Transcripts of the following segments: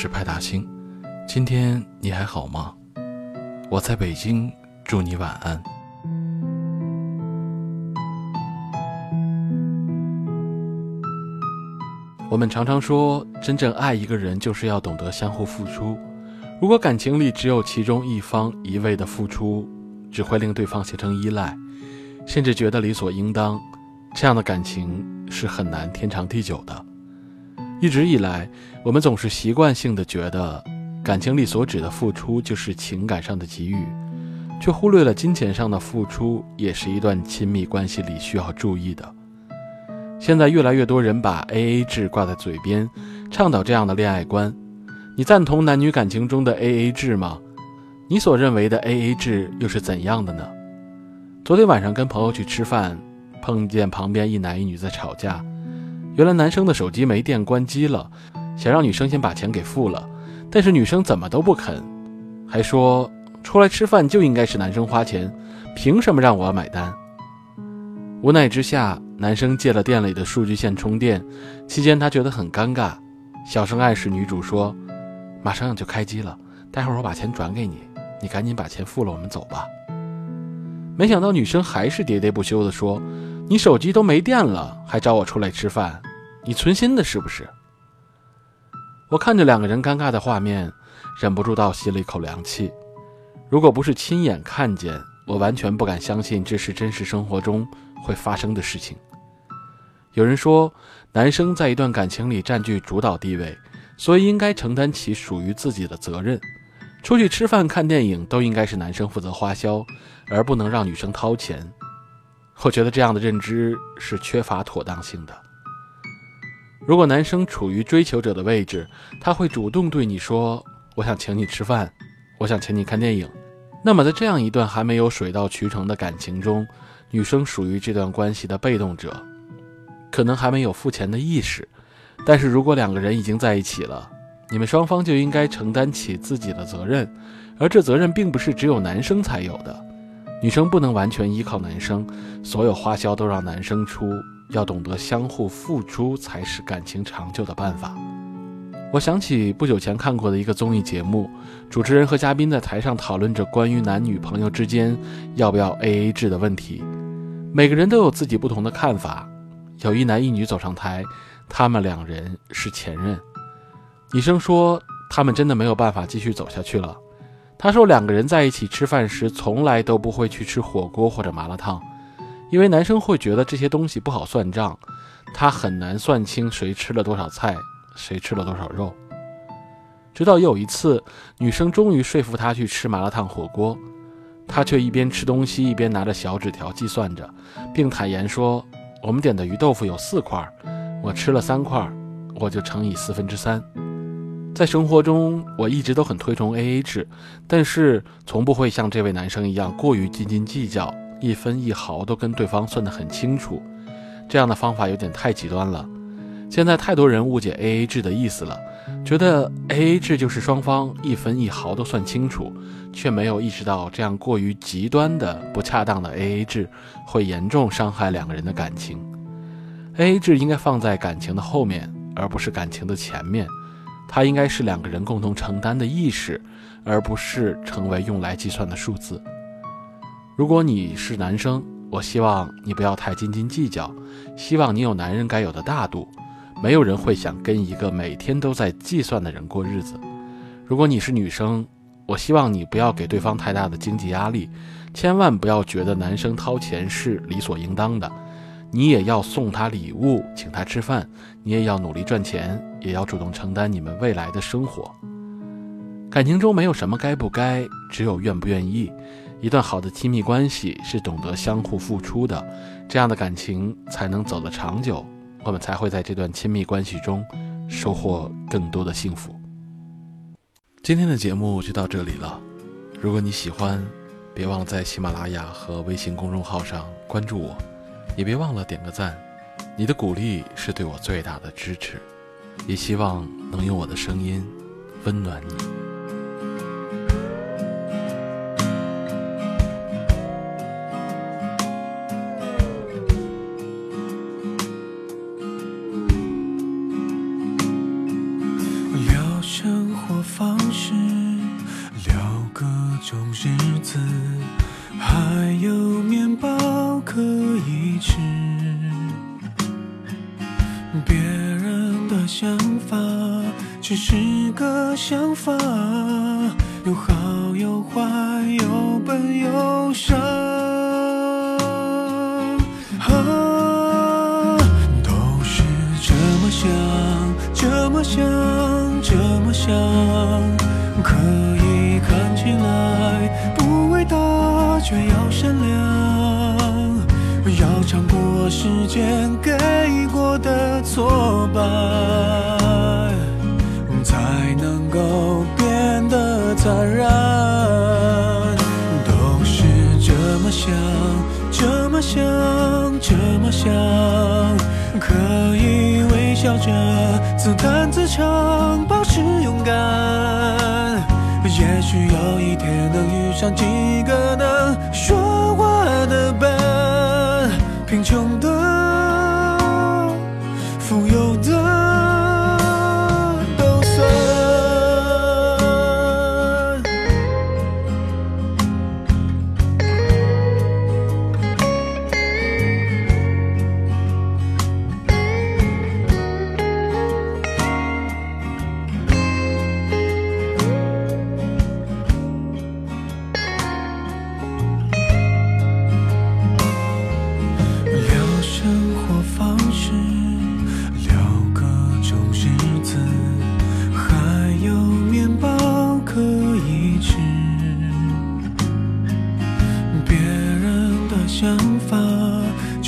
是派大星，今天你还好吗？我在北京，祝你晚安。我们常常说，真正爱一个人，就是要懂得相互付出。如果感情里只有其中一方一味的付出，只会令对方形成依赖，甚至觉得理所应当，这样的感情是很难天长地久的。一直以来，我们总是习惯性的觉得，感情里所指的付出就是情感上的给予，却忽略了金钱上的付出也是一段亲密关系里需要注意的。现在越来越多人把 AA 制挂在嘴边，倡导这样的恋爱观。你赞同男女感情中的 AA 制吗？你所认为的 AA 制又是怎样的呢？昨天晚上跟朋友去吃饭，碰见旁边一男一女在吵架。原来男生的手机没电关机了，想让女生先把钱给付了，但是女生怎么都不肯，还说出来吃饭就应该是男生花钱，凭什么让我买单？无奈之下，男生借了店里的数据线充电，期间他觉得很尴尬，小声暗示女主说：“马上就开机了，待会儿我把钱转给你，你赶紧把钱付了，我们走吧。”没想到女生还是喋喋不休地说：“你手机都没电了，还找我出来吃饭。”你存心的是不是？我看着两个人尴尬的画面，忍不住倒吸了一口凉气。如果不是亲眼看见，我完全不敢相信这是真实生活中会发生的事情。有人说，男生在一段感情里占据主导地位，所以应该承担起属于自己的责任。出去吃饭、看电影都应该是男生负责花销，而不能让女生掏钱。我觉得这样的认知是缺乏妥当性的。如果男生处于追求者的位置，他会主动对你说：“我想请你吃饭，我想请你看电影。”那么，在这样一段还没有水到渠成的感情中，女生属于这段关系的被动者，可能还没有付钱的意识。但是如果两个人已经在一起了，你们双方就应该承担起自己的责任，而这责任并不是只有男生才有的，女生不能完全依靠男生，所有花销都让男生出。要懂得相互付出，才是感情长久的办法。我想起不久前看过的一个综艺节目，主持人和嘉宾在台上讨论着关于男女朋友之间要不要 AA 制的问题。每个人都有自己不同的看法。有一男一女走上台，他们两人是前任。女生说他们真的没有办法继续走下去了。她说两个人在一起吃饭时，从来都不会去吃火锅或者麻辣烫。因为男生会觉得这些东西不好算账，他很难算清谁吃了多少菜，谁吃了多少肉。直到有一次，女生终于说服他去吃麻辣烫火锅，他却一边吃东西一边拿着小纸条计算着，并坦言说：“我们点的鱼豆腐有四块，我吃了三块，我就乘以四分之三。”在生活中，我一直都很推崇 AA 制，但是从不会像这位男生一样过于斤斤计较。一分一毫都跟对方算得很清楚，这样的方法有点太极端了。现在太多人误解 AA 制的意思了，觉得 AA 制就是双方一分一毫都算清楚，却没有意识到这样过于极端的不恰当的 AA 制会严重伤害两个人的感情。AA 制应该放在感情的后面，而不是感情的前面。它应该是两个人共同承担的意识，而不是成为用来计算的数字。如果你是男生，我希望你不要太斤斤计较，希望你有男人该有的大度。没有人会想跟一个每天都在计算的人过日子。如果你是女生，我希望你不要给对方太大的经济压力，千万不要觉得男生掏钱是理所应当的。你也要送他礼物，请他吃饭，你也要努力赚钱，也要主动承担你们未来的生活。感情中没有什么该不该，只有愿不愿意。一段好的亲密关系是懂得相互付出的，这样的感情才能走得长久，我们才会在这段亲密关系中收获更多的幸福。今天的节目就到这里了，如果你喜欢，别忘了在喜马拉雅和微信公众号上关注我，也别忘了点个赞，你的鼓励是对我最大的支持，也希望能用我的声音温暖你。可以吃。别人的想法只是个想法有好有坏有笨有傻。都是这么想这么想这么想可以看起来不伟大却要善良。要尝过时间给过的挫败，才能够变得坦然。都是这么想，这么想，这么想，可以微笑着自弹自唱，保持勇敢。也许有一天能遇上几个能说，贫穷的、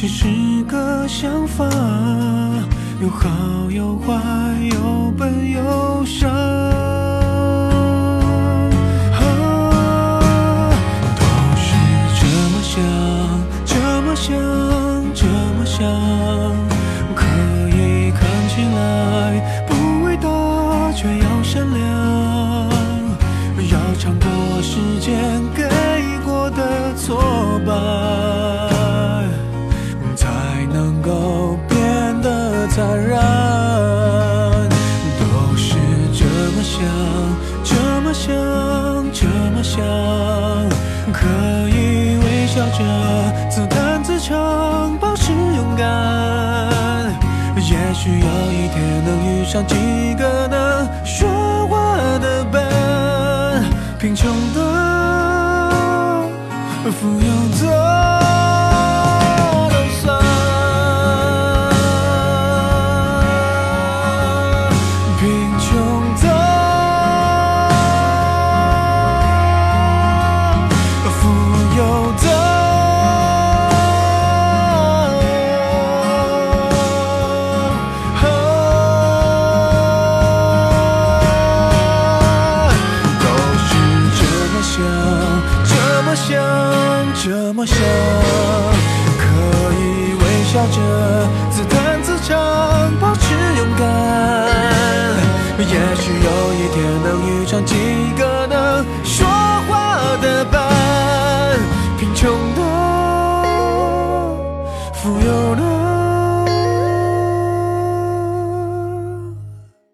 只是个想法，有好有坏，有笨有傻。自弹自唱，保持勇敢。也许有一天能遇上几个能说话的伴，贫穷的、富有的